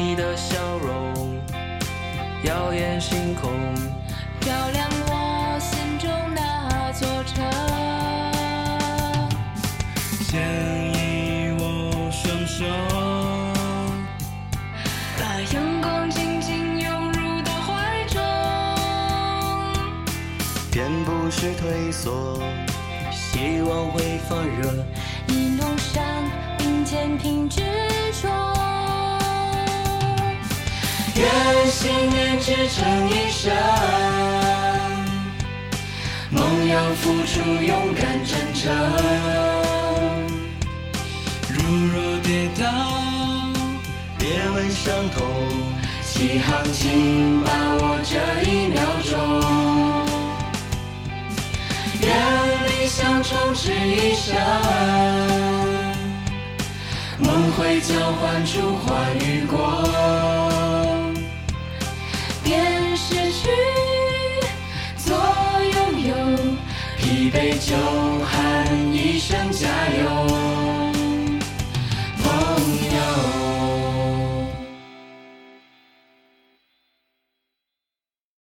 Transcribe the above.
你的笑容耀眼，星空照亮我心中那座城。牵你我双手，把阳光紧紧拥入怀中。偏不是退缩，希望会发热。信念支撑一生，梦要付出勇敢真诚。如若跌倒，别问伤痛，起航请把握这一秒钟。愿理想充斥一生，梦会交换出花与果。失去做拥有疲惫就喊一声加油。